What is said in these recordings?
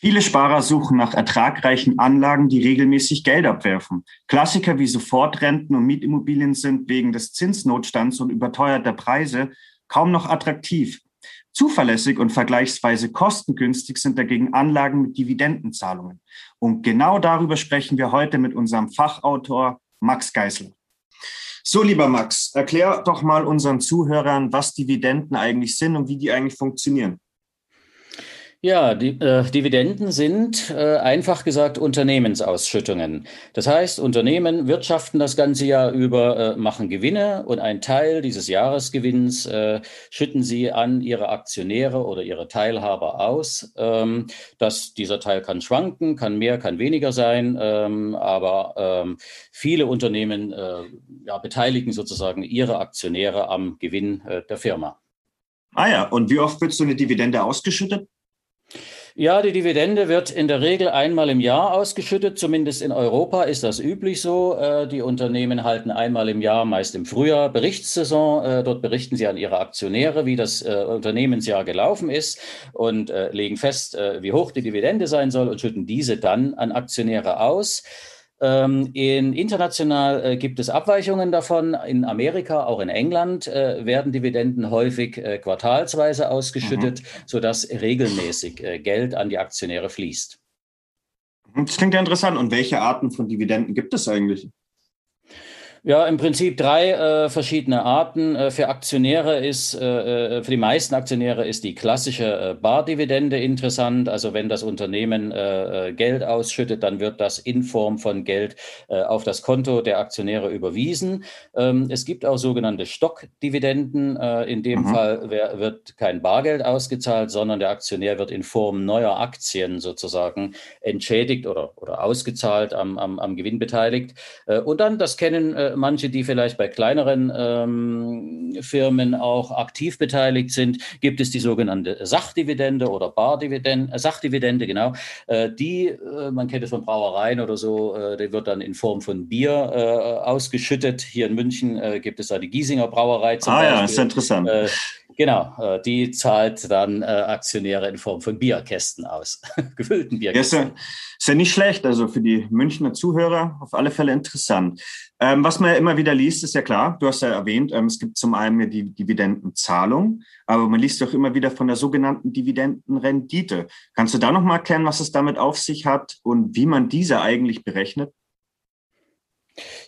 Viele Sparer suchen nach ertragreichen Anlagen, die regelmäßig Geld abwerfen. Klassiker wie Sofortrenten und Mietimmobilien sind wegen des Zinsnotstands und überteuerter Preise kaum noch attraktiv. Zuverlässig und vergleichsweise kostengünstig sind dagegen Anlagen mit Dividendenzahlungen. Und genau darüber sprechen wir heute mit unserem Fachautor Max Geisler. So, lieber Max, erklär doch mal unseren Zuhörern, was Dividenden eigentlich sind und wie die eigentlich funktionieren. Ja, die äh, Dividenden sind äh, einfach gesagt Unternehmensausschüttungen. Das heißt, Unternehmen wirtschaften das ganze Jahr über, äh, machen Gewinne und ein Teil dieses Jahresgewinns äh, schütten sie an ihre Aktionäre oder ihre Teilhaber aus. Ähm, das, dieser Teil kann schwanken, kann mehr, kann weniger sein, ähm, aber ähm, viele Unternehmen äh, ja, beteiligen sozusagen ihre Aktionäre am Gewinn äh, der Firma. Ah ja, und wie oft wird so eine Dividende ausgeschüttet? Ja, die Dividende wird in der Regel einmal im Jahr ausgeschüttet. Zumindest in Europa ist das üblich so. Äh, die Unternehmen halten einmal im Jahr, meist im Frühjahr, Berichtssaison. Äh, dort berichten sie an ihre Aktionäre, wie das äh, Unternehmensjahr gelaufen ist und legen fest, wie hoch die Dividende sein soll und schütten diese dann an Aktionäre aus. Ähm, in, international äh, gibt es Abweichungen davon. In Amerika, auch in England, äh, werden Dividenden häufig äh, quartalsweise ausgeschüttet, mhm. sodass regelmäßig äh, Geld an die Aktionäre fließt. Das klingt ja interessant. Und welche Arten von Dividenden gibt es eigentlich? Ja, im Prinzip drei äh, verschiedene Arten. Äh, für Aktionäre ist, äh, äh, für die meisten Aktionäre ist die klassische äh, Bardividende interessant. Also wenn das Unternehmen Geld ausschüttet, dann wird das in Form von Geld auf das Konto der Aktionäre überwiesen. Ähm, es gibt auch sogenannte Stockdividenden. in dem mhm. Fall wer, wird kein Bargeld ausgezahlt, sondern der Aktionär wird in Form neuer Aktien sozusagen entschädigt oder, oder ausgezahlt, am, am, am Gewinn beteiligt. und dann, das kennen manche, die vielleicht bei kleineren ähm, Firmen auch aktiv beteiligt sind, gibt es die sogenannte Sachdividende oder Bardividende, äh, Sachdividende, genau. Äh, die, äh, man kennt es von Brauereien oder so, äh, die wird dann in Form von Bier äh, ausgeschüttet. Hier in München äh, gibt es da die Giesinger Brauerei zum ah, Beispiel. Ah ja, ist interessant. Genau, äh, die zahlt dann äh, Aktionäre in Form von Bierkästen aus, gefüllten Bierkästen. Ja, ist, ja, ja nicht schlecht, also für die Münchner Zuhörer auf alle Fälle interessant. Ähm, was man ja immer wieder liest, ist ja klar, du hast ja erwähnt, ähm, es gibt zum einen die Dividendenzahlung, aber man liest doch immer wieder von der sogenannten Dividendenrendite. Kannst du da nochmal erklären, was es damit auf sich hat und wie man diese eigentlich berechnet?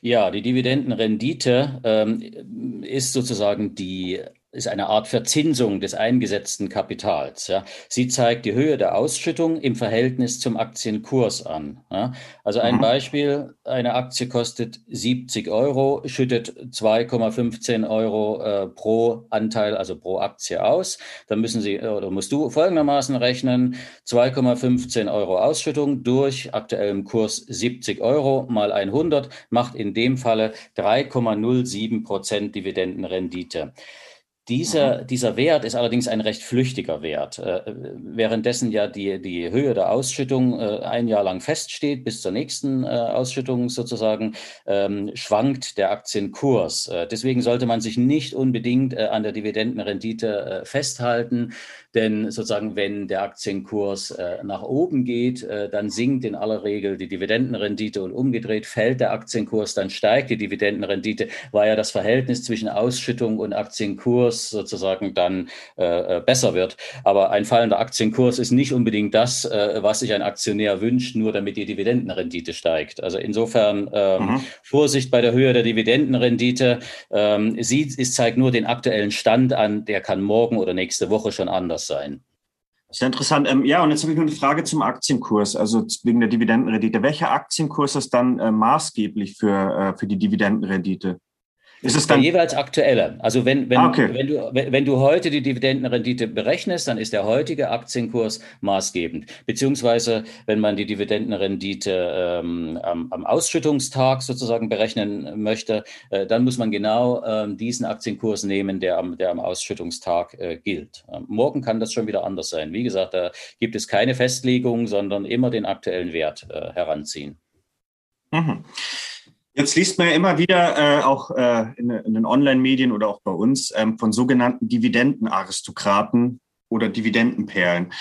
Ja, die Dividendenrendite ähm, ist sozusagen die ist eine Art Verzinsung des eingesetzten Kapitals. Ja. Sie zeigt die Höhe der Ausschüttung im Verhältnis zum Aktienkurs an. Ja. Also ein mhm. Beispiel, eine Aktie kostet 70 Euro, schüttet 2,15 Euro äh, pro Anteil, also pro Aktie aus. Dann müssen Sie oder musst du folgendermaßen rechnen, 2,15 Euro Ausschüttung durch aktuellem Kurs 70 Euro mal 100 macht in dem Falle 3,07 Prozent Dividendenrendite. Dieser, dieser Wert ist allerdings ein recht flüchtiger Wert, äh, währenddessen ja die, die Höhe der Ausschüttung äh, ein Jahr lang feststeht, bis zur nächsten äh, Ausschüttung sozusagen, ähm, schwankt der Aktienkurs. Äh, deswegen sollte man sich nicht unbedingt äh, an der Dividendenrendite äh, festhalten, denn sozusagen, wenn der Aktienkurs nach oben geht, dann sinkt in aller Regel die Dividendenrendite und umgedreht fällt der Aktienkurs, dann steigt die Dividendenrendite, weil ja das Verhältnis zwischen Ausschüttung und Aktienkurs Kurs sozusagen dann äh, äh, besser wird. Aber ein fallender Aktienkurs ist nicht unbedingt das, äh, was sich ein Aktionär wünscht, nur damit die Dividendenrendite steigt. Also insofern ähm, mhm. Vorsicht bei der Höhe der Dividendenrendite. Ähm, sie es zeigt nur den aktuellen Stand an, der kann morgen oder nächste Woche schon anders sein. Sehr interessant. Ähm, ja, und jetzt habe ich noch eine Frage zum Aktienkurs, also wegen der Dividendenrendite. Welcher Aktienkurs ist dann äh, maßgeblich für, äh, für die Dividendenrendite? Ist es dann der jeweils aktuelle. Also wenn, wenn, ah, okay. wenn, du, wenn du heute die Dividendenrendite berechnest, dann ist der heutige Aktienkurs maßgebend. Beziehungsweise, wenn man die Dividendenrendite ähm, am, am, Ausschüttungstag sozusagen berechnen möchte, äh, dann muss man genau ähm, diesen Aktienkurs nehmen, der am, der am Ausschüttungstag äh, gilt. Ähm, morgen kann das schon wieder anders sein. Wie gesagt, da gibt es keine Festlegung, sondern immer den aktuellen Wert äh, heranziehen. Mhm. Jetzt liest man ja immer wieder, äh, auch äh, in, in, den Online-Medien oder auch bei uns, ähm, von sogenannten Dividendenaristokraten oder Dividendenperlen.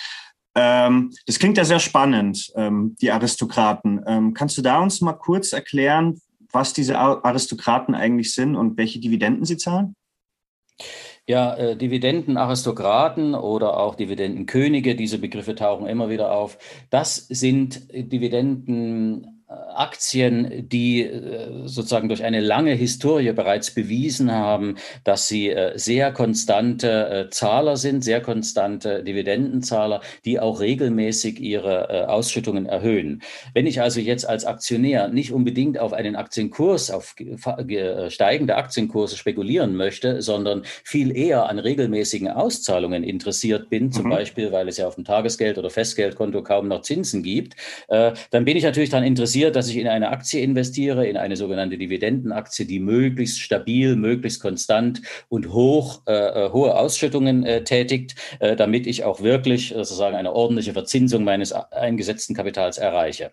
Ähm, das klingt ja sehr spannend, ähm, die Aristokraten. Ähm, kannst du da uns mal kurz erklären, was diese Aristokraten eigentlich sind und welche Dividenden sie zahlen? Ja, äh, Dividendenaristokraten oder auch Dividendenkönige, diese Begriffe tauchen immer wieder auf. Das sind Dividenden Aktien, die äh, sozusagen durch eine lange Historie bereits bewiesen haben, dass sie äh, sehr konstante äh, Zahler sind, sehr konstante Dividendenzahler, die auch regelmäßig ihre Ausschüttungen erhöhen. Wenn ich also jetzt als Aktionär nicht unbedingt auf einen Aktienkurs, auf steigende Aktienkurse spekulieren möchte, sondern viel eher an regelmäßigen Auszahlungen interessiert bin, zum mhm. Beispiel, weil es ja auf dem Tagesgeld- oder Festgeldkonto kaum noch Zinsen gibt, dann bin ich natürlich daran interessiert, interessiert, dass ich in eine Aktie investiere, in eine sogenannte Dividendenaktie, die möglichst stabil, möglichst konstant und hoch, äh, äh hohe Ausschüttungen äh, tätigt, äh, damit ich auch wirklich sozusagen eine ordentliche Verzinsung meines eingesetzten Kapitals erreiche.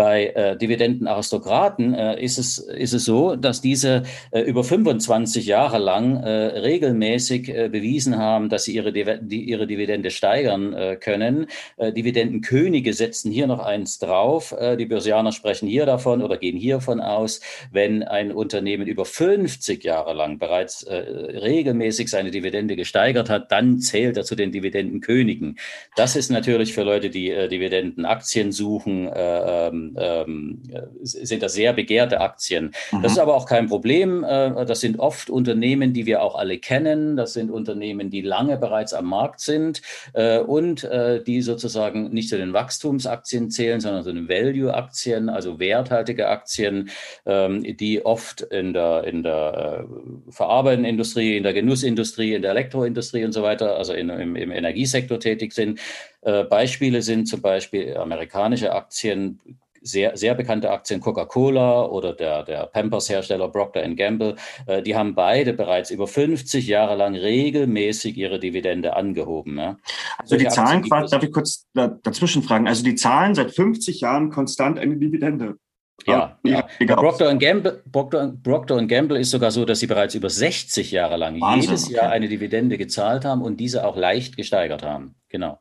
Bei äh, Dividendenaristokraten äh, ist, es, ist es so, dass diese äh, über 25 Jahre lang äh, regelmäßig äh, bewiesen haben, dass sie ihre, die, ihre Dividende steigern äh, können. Äh, Dividendenkönige setzen hier noch eins drauf. Äh, die Börsianer sprechen hier davon oder gehen hiervon aus, wenn ein Unternehmen über 50 Jahre lang bereits äh, regelmäßig seine Dividende gesteigert hat, dann zählt er zu den Dividendenkönigen. Das ist natürlich für Leute, die äh, Dividendenaktien suchen, äh, ähm, ähm, sind das sehr begehrte Aktien. Mhm. Das ist aber auch kein Problem. Äh, das sind oft Unternehmen, die wir auch alle kennen. Das sind Unternehmen, die lange bereits am Markt sind äh, und äh, die sozusagen nicht zu den Wachstumsaktien zählen, sondern zu den Value-Aktien, also werthaltige Aktien, ähm, die oft in der, in der äh, verarbeitenden Industrie, in der Genussindustrie, in der Elektroindustrie und so weiter, also in, im, im Energiesektor tätig sind. Äh, Beispiele sind zum Beispiel amerikanische Aktien, sehr, sehr bekannte Aktien, Coca-Cola oder der, der Pampers-Hersteller Procter Gamble, äh, die haben beide bereits über 50 Jahre lang regelmäßig ihre Dividende angehoben. Ja. Also die Zahlen, Aktien, darf ich kurz dazwischen fragen, also die zahlen seit 50 Jahren konstant eine Dividende. Ja, ja. ja. Procter, Gamble, Procter, Procter Gamble ist sogar so, dass sie bereits über 60 Jahre lang Wahnsinn, jedes Jahr okay. eine Dividende gezahlt haben und diese auch leicht gesteigert haben. Genau.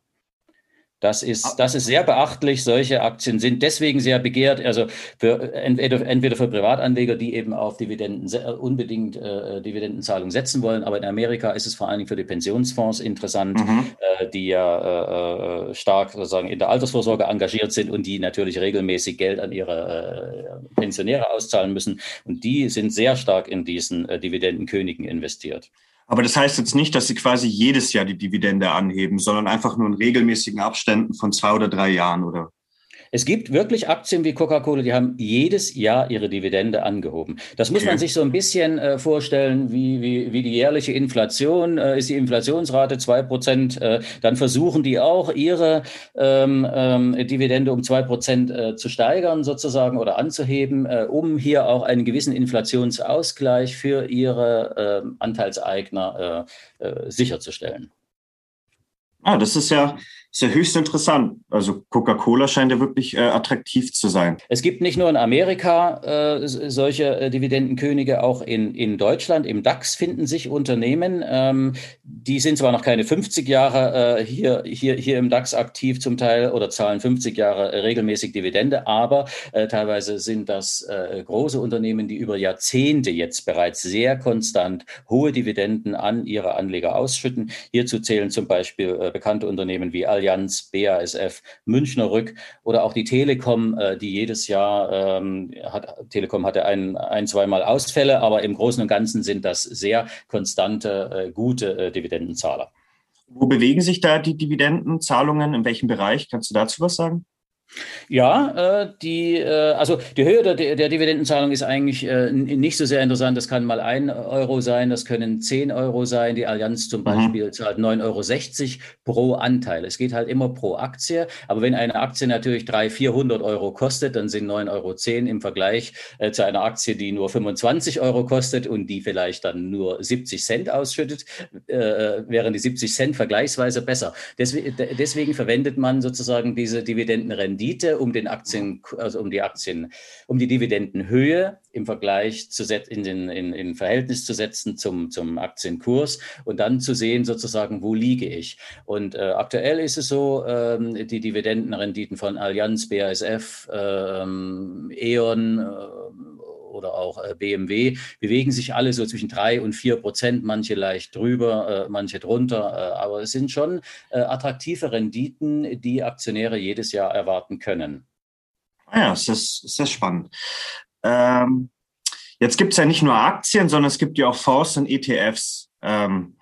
Das ist, ah. das ist sehr beachtlich. Solche Aktien sind deswegen sehr begehrt. Also für, entweder, entweder für Privatanleger, die eben auf Dividenden unbedingt äh, Dividendenzahlungen setzen wollen. Aber in Amerika ist es vor allen Dingen für die Pensionsfonds interessant, mhm. äh, die ja äh, äh stark sozusagen in der Altersvorsorge engagiert sind und die natürlich regelmäßig Geld an ihre äh, Pensionäre auszahlen müssen. Und die sind sehr stark in diesen äh, Dividendenkönigen investiert. Aber das heißt jetzt nicht, dass sie quasi jedes Jahr die Dividende anheben, sondern einfach nur in regelmäßigen Abständen von zwei oder drei Jahren, oder? Es gibt wirklich Aktien wie Coca-Cola, die haben jedes Jahr ihre Dividende angehoben. Das muss man sich so ein bisschen äh, vorstellen, wie, wie, wie die jährliche Inflation. Äh, ist die Inflationsrate zwei Prozent, äh, dann versuchen die auch ihre ähm, ähm, Dividende um zwei Prozent äh, zu steigern sozusagen oder anzuheben, äh, um hier auch einen gewissen Inflationsausgleich für ihre ähm, Anteilseigner äh, sicherzustellen. Ah, das ist ja ist ja höchst interessant. Also Coca-Cola scheint ja wirklich äh, attraktiv zu sein. Es gibt nicht nur in Amerika äh, solche äh, Dividendenkönige, auch in, in Deutschland. Im DAX finden sich Unternehmen, ähm, die sind zwar noch keine 50 Jahre äh, hier, hier, hier im DAX aktiv zum Teil oder zahlen 50 Jahre regelmäßig Dividende, aber äh, teilweise sind das äh, große Unternehmen, die über Jahrzehnte jetzt bereits sehr konstant hohe Dividenden an ihre Anleger ausschütten. Hierzu zählen zum Beispiel bekannte Unternehmen wie Al Allianz, BASF, Münchner Rück oder auch die Telekom, äh, die jedes Jahr ähm, hat, Telekom hatte ein, ein, zweimal Ausfälle, aber im Großen und Ganzen sind das sehr konstante, äh, gute äh, Dividendenzahler. Wo bewegen sich da die Dividendenzahlungen? In welchem Bereich? Kannst du dazu was sagen? Ja, äh, die, äh, also die Höhe der, der Dividendenzahlung ist eigentlich äh, nicht so sehr interessant. Das kann mal ein Euro sein, das können zehn Euro sein. Die Allianz zum mhm. Beispiel mhm. zahlt 9,60 Euro pro Anteil. Es geht halt immer pro Aktie. Aber wenn eine Aktie natürlich 300, 400 Euro kostet, dann sind 9,10 Euro im Vergleich äh, zu einer Aktie, die nur 25 Euro kostet und die vielleicht dann nur 70 Cent ausschüttet, äh, äh, wären die 70 Cent vergleichsweise besser. Deswegen, deswegen verwendet man sozusagen diese Dividendenrente Rendite, um den Aktien, also um die Aktien, um die Dividendenhöhe im Vergleich zu in, den, in, in Verhältnis zu setzen zum, zum Aktienkurs und dann zu sehen sozusagen, wo liege ich. Und äh, aktuell ist es so, ähm, die Dividendenrenditen von Allianz, BASF, ähm, E.ON, äh, oder auch äh, BMW bewegen sich alle so zwischen drei und vier Prozent, manche leicht drüber, äh, manche drunter. Äh, aber es sind schon attraktive Renditen, die Aktionäre jedes Jahr erwarten können. Ah ja, es ist, es ist spannend. Ähm, jetzt gibt es ja nicht nur Aktien, sondern es gibt ja auch Fonds und ETFs. Ähm,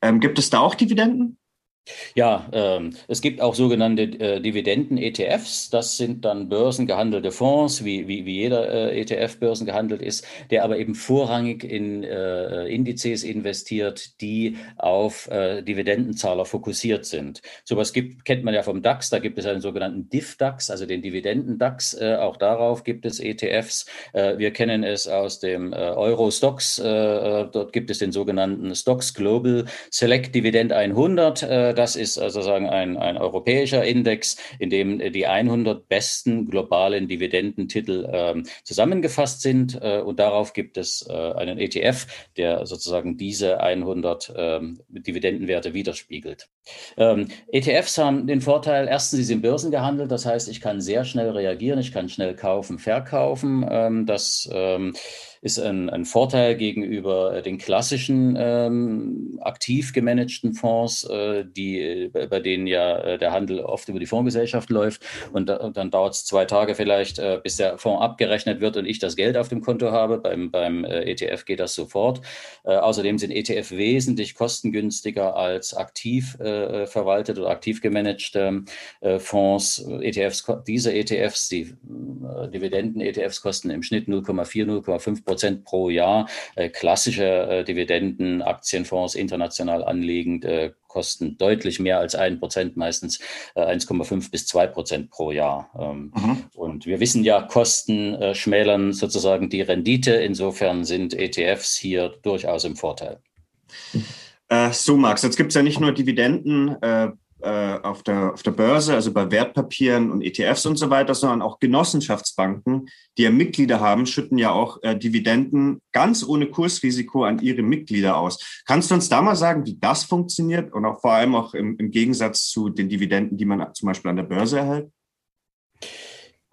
ähm, gibt es da auch Dividenden? Ja, ähm, es gibt auch sogenannte äh, Dividenden-ETFs. Das sind dann börsengehandelte Fonds, wie, wie, wie jeder äh, ETF börsengehandelt ist, der aber eben vorrangig in äh, Indizes investiert, die auf äh, Dividendenzahler fokussiert sind. Sowas gibt, kennt man ja vom DAX. Da gibt es einen sogenannten DIF-DAX, also den Dividenden-DAX. Äh, auch darauf gibt es ETFs. Äh, wir kennen es aus dem Euro-Stocks. dort gibt es den sogenannten Stocks Global Select Dividend 100 das ist also sagen ein, ein europäischer Index, in dem die 100 besten globalen Dividendentitel ähm, zusammengefasst sind. Äh, und darauf gibt es äh, einen ETF, der sozusagen diese 100 ähm, Dividendenwerte widerspiegelt. Ähm, ETFs haben den Vorteil, erstens, sie sind börsengehandelt, das heißt, ich kann sehr schnell reagieren, ich kann schnell kaufen, verkaufen. Ähm, das ähm, ist ein, ein Vorteil gegenüber äh, den klassischen ähm, aktiv gemanagten Fonds, äh, die, äh, bei denen ja äh, der Handel oft über die Fondsgesellschaft läuft. Und, da, und dann dauert es zwei Tage vielleicht, äh, bis der Fonds abgerechnet wird und ich das Geld auf dem Konto habe. Beim, beim äh, ETF geht das sofort. außerdem sind ETF wesentlich kostengünstiger als aktiv verwaltet oder aktiv gemanagte Fonds. ETFs, diese ETFs, die Dividenden-ETFs kosten im Schnitt 0,4, 0,5 Prozent pro Jahr. Äh, klassische äh, Dividenden, Aktienfonds international anlegend äh, kosten deutlich mehr als ein Prozent, meistens 1,5 bis 2 Prozent pro Jahr. Ähm, mhm. Und wir wissen ja, Kosten schmälern sozusagen die Rendite. Insofern sind ETFs hier durchaus im Vorteil. so, Max, jetzt gibt es ja nicht nur Dividenden äh, auf, der, auf der Börse, also bei Wertpapieren und ETFs und so weiter, sondern auch Genossenschaftsbanken, die ja Mitglieder haben, schütten ja auch äh, Dividenden ganz ohne Kursrisiko an ihre Mitglieder aus. Kannst du uns da mal sagen, wie das funktioniert und auch vor allem auch im, im Gegensatz zu den Dividenden, die man zum Beispiel an der Börse erhält?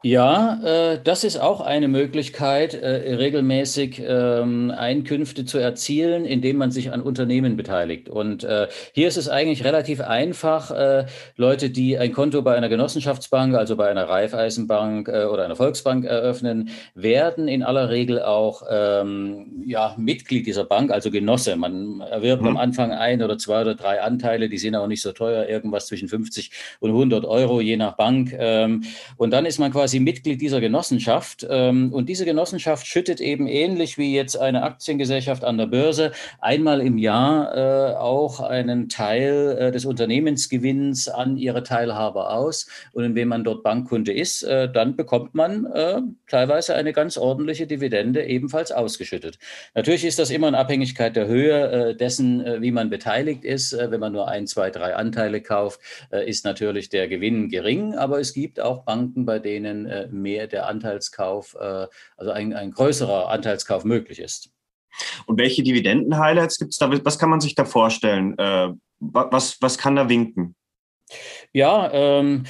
Ja, äh, das ist auch eine Möglichkeit, äh, regelmäßig ähm, Einkünfte zu erzielen, indem man sich an Unternehmen beteiligt. Und äh, hier ist es eigentlich relativ einfach. Äh, Leute, die ein Konto bei einer Genossenschaftsbank, also bei einer Raiffeisenbank äh, oder einer Volksbank eröffnen, werden in aller Regel auch ähm, ja, Mitglied dieser Bank, also Genosse. Man erwirbt mhm. am Anfang ein oder zwei oder drei Anteile, die sind auch nicht so teuer, irgendwas zwischen 50 und 100 Euro, je nach Bank. Ähm, und dann ist man quasi quasi Mitglied dieser Genossenschaft. Ähm, und diese Genossenschaft schüttet eben ähnlich wie jetzt eine Aktiengesellschaft an der Börse einmal im Jahr äh, auch einen Teil äh, des Unternehmensgewinns an ihre Teilhaber aus. Und wenn man dort Bankkunde ist, äh, dann bekommt man teilweise eine ganz ordentliche Dividende ebenfalls ausgeschüttet. Natürlich ist das immer in Abhängigkeit der Höhe dessen, wie man beteiligt ist. wenn man nur ein, zwei, drei Anteile kauft, ist natürlich der Gewinn gering. Aber es gibt auch Banken, bei denen wenn äh, mehr der Anteilskauf, äh, also ein, ein größerer Anteilskauf möglich ist. Und welche Dividenden-Highlights gibt es da? Was kann man sich da vorstellen? Äh, was, was kann da winken? Ja, ähm,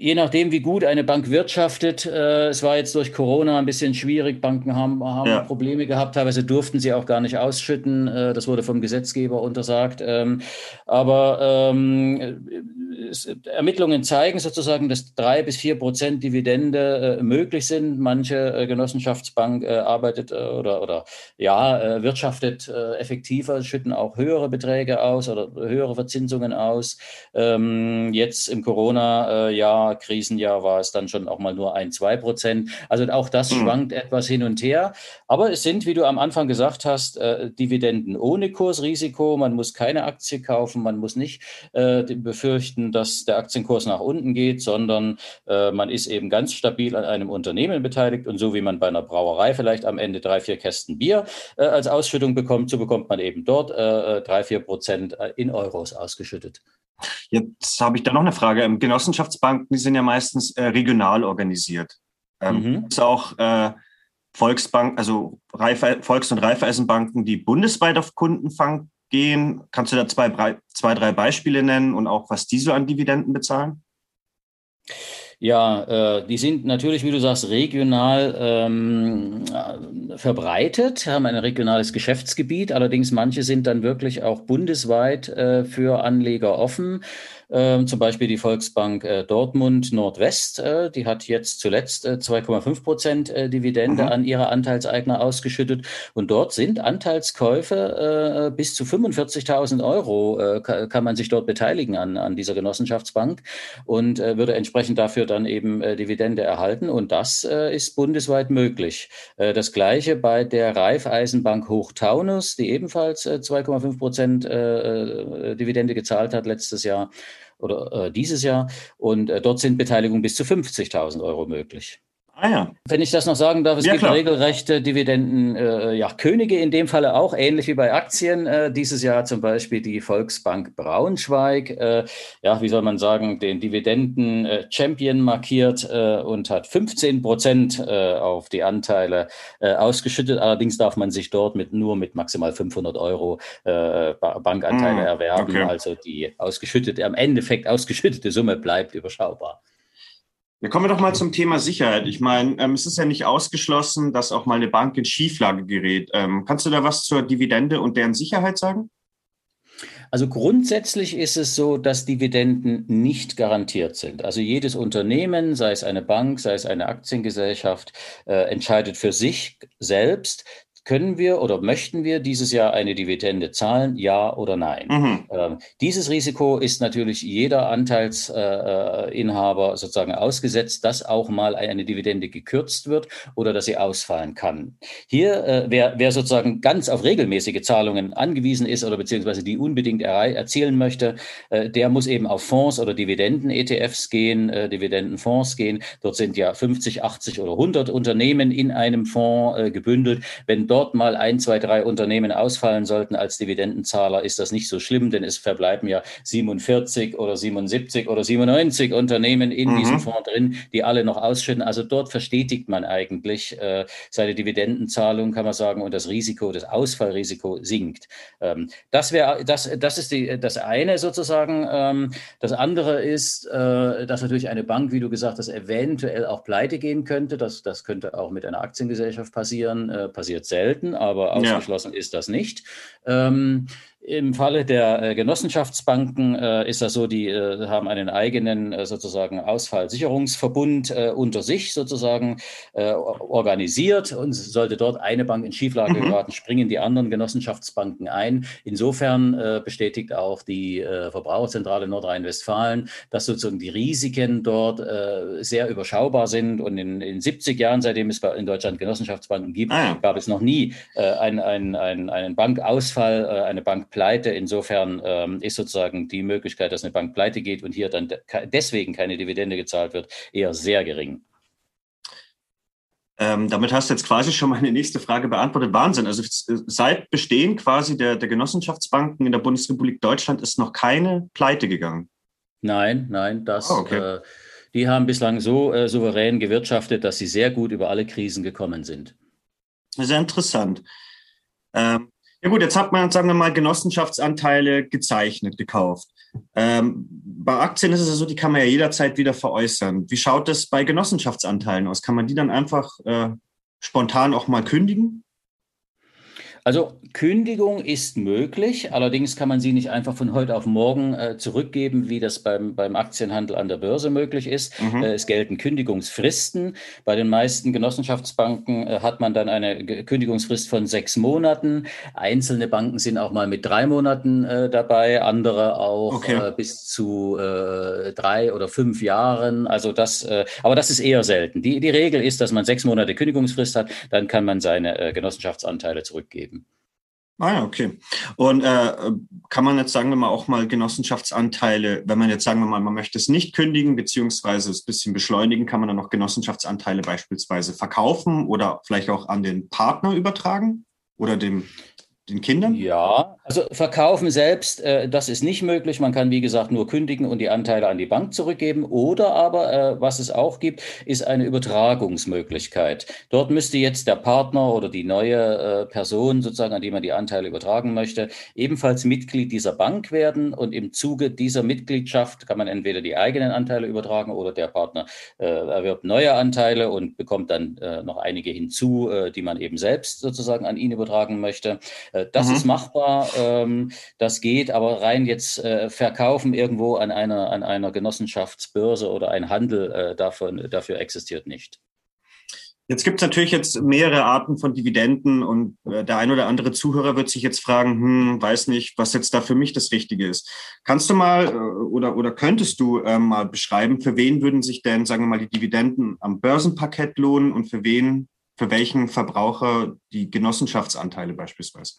Je nachdem, wie gut eine Bank wirtschaftet, äh, es war jetzt durch Corona ein bisschen schwierig. Banken haben, haben ja. Probleme gehabt. Teilweise durften sie auch gar nicht ausschütten. Äh, das wurde vom Gesetzgeber untersagt. Ähm, aber ähm, es, Ermittlungen zeigen sozusagen, dass drei bis vier Prozent Dividende äh, möglich sind. Manche äh, Genossenschaftsbank äh, arbeitet äh, oder, oder ja, wirtschaftet effektiver, schütten auch höhere Beträge aus oder höhere Verzinsungen aus. Ähm, jetzt im Corona-Jahr Krisenjahr war es dann schon auch mal nur ein, zwei Prozent. Also auch das mhm. schwankt etwas hin und her. Aber es sind, wie du am Anfang gesagt hast, äh, Dividenden ohne Kursrisiko. Man muss keine Aktie kaufen, man muss nicht äh, befürchten, dass der Aktienkurs nach unten geht, sondern äh, man ist eben ganz stabil an einem Unternehmen beteiligt. Und so wie man bei einer Brauerei vielleicht am Ende drei, vier Kästen Bier äh, als Ausschüttung bekommt, so bekommt man eben dort äh, äh, drei, vier Prozent in Euros ausgeschüttet. Jetzt habe ich da noch eine Frage. Ähm, Genossenschaftsbanken, die sind ja meistens äh, regional organisiert. Ähm, mhm. Ist auch äh, Volksbank, also Reife, Volks- und Raiffeisenbanken, die bundesweit auf Kundenfang gehen. Kannst du da zwei, zwei, drei Beispiele nennen und auch, was die so an Dividenden bezahlen? Ja, äh, die sind natürlich, wie du sagst, regional ähm, verbreitet, haben ein regionales Geschäftsgebiet. Allerdings manche sind dann wirklich auch bundesweit äh, für Anleger offen. Ähm, zum Beispiel die Volksbank äh, Dortmund Nordwest, äh, die hat jetzt zuletzt äh, 2,5 Prozent äh, Dividende mhm. an ihre Anteilseigner ausgeschüttet. Und dort sind Anteilskäufe äh, bis zu 45.000 Euro, äh, kann man sich dort beteiligen an, an dieser Genossenschaftsbank und würde entsprechend dafür dann eben Dividende erhalten. Und das ist bundesweit möglich. das gleiche bei der Raiffeisenbank Hochtaunus, die ebenfalls 2,5 Prozent Dividende gezahlt hat letztes Jahr oder äh, dieses Jahr. Und äh, dort sind Beteiligungen bis zu 50.000 Euro möglich. Ah ja. Wenn ich das noch sagen darf, es ja, gibt klar. regelrechte Dividenden, äh, ja, Könige in dem Falle auch, ähnlich wie bei Aktien. Äh, dieses Jahr zum Beispiel die Volksbank Braunschweig, äh, ja, wie soll man sagen, den Dividenden-Champion äh, markiert äh, und hat 15 Prozent äh, auf die Anteile ausgeschüttet. Allerdings darf man sich dort mit, nur mit maximal 500 Euro Bankanteile mm, erwerben. Okay. Also die ausgeschüttete, am Endeffekt ausgeschüttete Summe bleibt überschaubar. Ja, kommen wir doch mal zum Thema Sicherheit. Ich meine, ähm, es ist ja nicht ausgeschlossen, dass auch mal eine Bank in Schieflage gerät. Ähm, kannst du da was zur Dividende und deren Sicherheit sagen? Also grundsätzlich ist es so, dass Dividenden nicht garantiert sind. Also jedes Unternehmen, sei es eine Bank, sei es eine Aktiengesellschaft, äh, entscheidet für sich selbst, können wir oder möchten wir dieses Jahr eine Dividende zahlen, ja oder nein? Mhm. Ähm, dieses Risiko ist natürlich jeder Anteilsinhaber äh, sozusagen ausgesetzt, dass auch mal eine Dividende gekürzt wird oder dass sie ausfallen kann. Hier, äh, wer, wer sozusagen ganz auf regelmäßige Zahlungen angewiesen ist oder beziehungsweise die unbedingt erzielen möchte, äh, der muss eben auf Fonds oder Dividenden-ETFs gehen, äh, Dividendenfonds gehen. Dort sind ja 50, 80 oder 100 Unternehmen in einem Fonds äh, gebündelt. Wenn dort dort mal ein, zwei, drei Unternehmen ausfallen sollten als Dividendenzahler, ist das nicht so schlimm, denn es verbleiben ja 47 oder 77 oder 97 Unternehmen in mhm. diesem Fonds drin, die alle noch ausschütten. Also dort verstetigt man eigentlich äh, seine Dividendenzahlung, kann man sagen, und das Risiko, das Ausfallrisiko sinkt. Ähm, das wäre, das, das ist die, das eine sozusagen. Ähm, das andere ist, äh, dass natürlich eine Bank, wie du gesagt hast, eventuell auch pleite gehen könnte. Das, das könnte auch mit einer Aktiengesellschaft passieren, äh, passiert selten selten, aber ausgeschlossen ja. ist das nicht. Ähm, im Falle der äh, Genossenschaftsbanken äh, ist das so, die äh, haben einen eigenen äh, sozusagen Ausfallsicherungsverbund äh, unter sich sozusagen äh, organisiert und sollte dort eine Bank in Schieflage mhm. geraten, springen die anderen Genossenschaftsbanken ein. Insofern bestätigt auch die Verbraucherzentrale Nordrhein-Westfalen, dass sozusagen die Risiken dort sehr überschaubar sind und in, in 70 Jahren, seitdem es in Deutschland Genossenschaftsbanken gibt, ah, gab es noch nie ein, ein, ein, einen Bankausfall, eine Bank pleite. Insofern ähm, ist sozusagen die Möglichkeit, dass eine Bank pleite geht und hier dann deswegen keine Dividende gezahlt wird, eher sehr gering. Ähm, damit hast du jetzt quasi schon meine nächste Frage beantwortet. Wahnsinn. Also seit Bestehen quasi der, der Genossenschaftsbanken in der Bundesrepublik Deutschland ist noch keine Pleite gegangen. Nein, nein, das. Oh, okay. äh, die haben bislang so äh, souverän gewirtschaftet, dass sie sehr gut über alle Krisen gekommen sind. Sehr interessant. Ähm, ja gut, jetzt hat man, sagen wir mal, Genossenschaftsanteile gezeichnet, gekauft. Ähm, bei Aktien ist es so, die kann man ja jederzeit wieder veräußern. Wie schaut das bei Genossenschaftsanteilen aus? Kann man die dann einfach äh, spontan auch mal kündigen? Also Kündigung ist möglich, allerdings kann man sie nicht einfach von heute auf morgen äh, zurückgeben, wie das beim, beim Aktienhandel an der Börse möglich ist. Mhm. Äh, es gelten Kündigungsfristen. Bei den meisten Genossenschaftsbanken äh, hat man dann eine Kündigungsfrist von sechs Monaten. Einzelne Banken sind auch mal mit drei Monaten äh, dabei, andere auch okay. Äh, bis zu äh, drei oder fünf Jahren. Also das, aber das ist eher selten. Die, die Regel ist, dass man sechs Monate Kündigungsfrist hat, dann kann man seine Genossenschaftsanteile zurückgeben. Ah ja, okay. Und äh, kann man jetzt, sagen wir mal, auch mal Genossenschaftsanteile, wenn man jetzt, sagen wir mal, man möchte es nicht kündigen, beziehungsweise es ein bisschen beschleunigen, kann man dann noch Genossenschaftsanteile beispielsweise verkaufen oder vielleicht auch an den Partner übertragen oder dem den Kindern? Ja, also verkaufen selbst, äh, das ist nicht möglich. Man kann, wie gesagt, nur kündigen und die Anteile an die Bank zurückgeben. Oder aber, äh, was es auch gibt, ist eine Übertragungsmöglichkeit. Dort müsste jetzt der Partner oder die neue äh, Person, sozusagen, an die man die Anteile übertragen möchte, ebenfalls Mitglied dieser Bank werden. Und im Zuge dieser Mitgliedschaft kann man entweder die eigenen Anteile übertragen oder der Partner äh, erwirbt neue Anteile und bekommt dann äh, noch einige hinzu, äh, die man eben selbst sozusagen an ihn übertragen möchte. Äh, das mhm. ist machbar, ähm, das geht, aber rein jetzt äh, verkaufen irgendwo an einer, an einer Genossenschaftsbörse oder ein Handel äh, davon, dafür existiert nicht. Jetzt gibt es natürlich jetzt mehrere Arten von Dividenden und der ein oder andere Zuhörer wird sich jetzt fragen, hm, weiß nicht, was jetzt da für mich das Richtige ist. Kannst du mal oder, oder könntest du äh, mal beschreiben, für wen würden sich denn, sagen wir mal, die Dividenden am Börsenparkett lohnen und für wen, für welchen Verbraucher die Genossenschaftsanteile beispielsweise?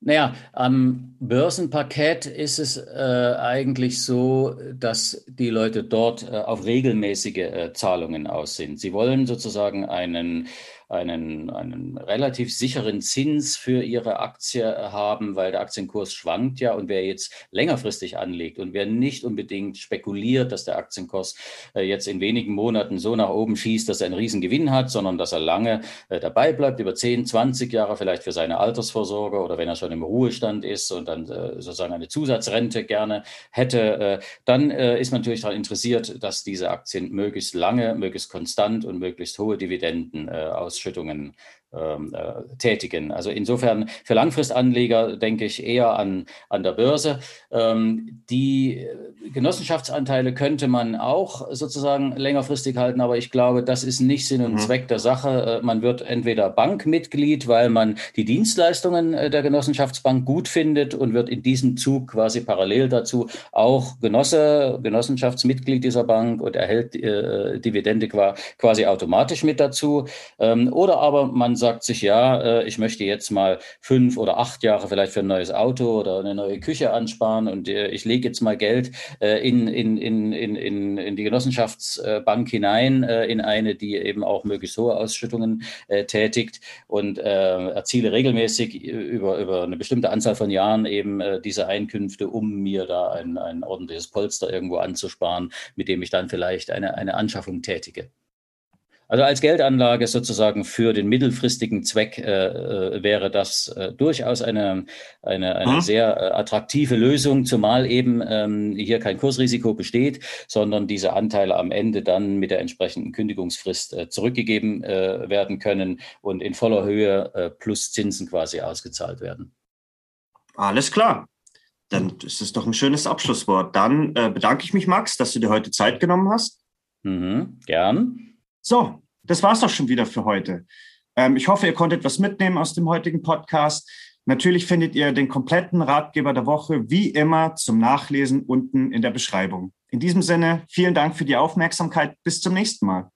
Naja, am Börsenparkett ist es äh, eigentlich so, dass die Leute dort äh, auf regelmäßige äh, Zahlungen aus sind. Sie wollen sozusagen einen einen, einen relativ sicheren Zins für ihre Aktie haben, weil der Aktienkurs schwankt ja. Und wer jetzt längerfristig anlegt und wer nicht unbedingt spekuliert, dass der Aktienkurs äh, jetzt in wenigen Monaten so nach oben schießt, dass er einen riesen Gewinn hat, sondern dass er lange äh, dabei bleibt, über 10, 20 Jahre vielleicht für seine Altersvorsorge oder wenn er schon im Ruhestand ist und dann äh, sozusagen eine Zusatzrente gerne hätte, dann ist man natürlich daran interessiert, dass diese Aktien möglichst lange, möglichst konstant und möglichst hohe Dividenden aus Ausschüttungen tätigen. Also insofern für Langfristanleger denke ich eher an, an der Börse. Ähm, die Genossenschaftsanteile könnte man auch sozusagen längerfristig halten, aber ich glaube, das ist nicht Sinn und mhm. Zweck der Sache. Äh, man wird entweder Bankmitglied, weil man die Dienstleistungen äh, der Genossenschaftsbank gut findet und wird in diesem Zug quasi parallel dazu auch Genosse, Genossenschaftsmitglied dieser Bank und erhält äh, Dividende quasi automatisch mit dazu. Ähm, oder aber man sagt sich, ja, äh, ich möchte jetzt mal fünf oder acht Jahre vielleicht für ein neues Auto oder eine neue Küche ansparen und äh, ich lege jetzt mal Geld äh, in, in, in, in, in die Genossenschaftsbank hinein, in eine, die eben auch möglichst hohe Ausschüttungen tätigt und erziele regelmäßig über, über eine bestimmte Anzahl von Jahren eben diese Einkünfte, um mir da ein, ein ordentliches Polster irgendwo anzusparen, mit dem ich dann vielleicht eine, eine Anschaffung tätige. Also als Geldanlage sozusagen für den mittelfristigen Zweck äh, äh, wäre das äh, durchaus eine, eine, eine mhm. sehr äh, attraktive Lösung, zumal eben ähm, hier kein Kursrisiko besteht, sondern diese Anteile am Ende dann mit der entsprechenden Kündigungsfrist äh, zurückgegeben äh, werden können und in voller Höhe plus Zinsen quasi ausgezahlt werden. Alles klar. Dann ist es doch ein schönes Abschlusswort. Dann bedanke ich mich, Max, dass du dir heute Zeit genommen hast. Mhm, gern. So, das war's doch schon wieder für heute. Ähm, ich hoffe, ihr konntet was mitnehmen aus dem heutigen Podcast. Natürlich findet ihr den kompletten Ratgeber der Woche wie immer zum Nachlesen unten in der Beschreibung. In diesem Sinne, vielen Dank für die Aufmerksamkeit. Bis zum nächsten Mal.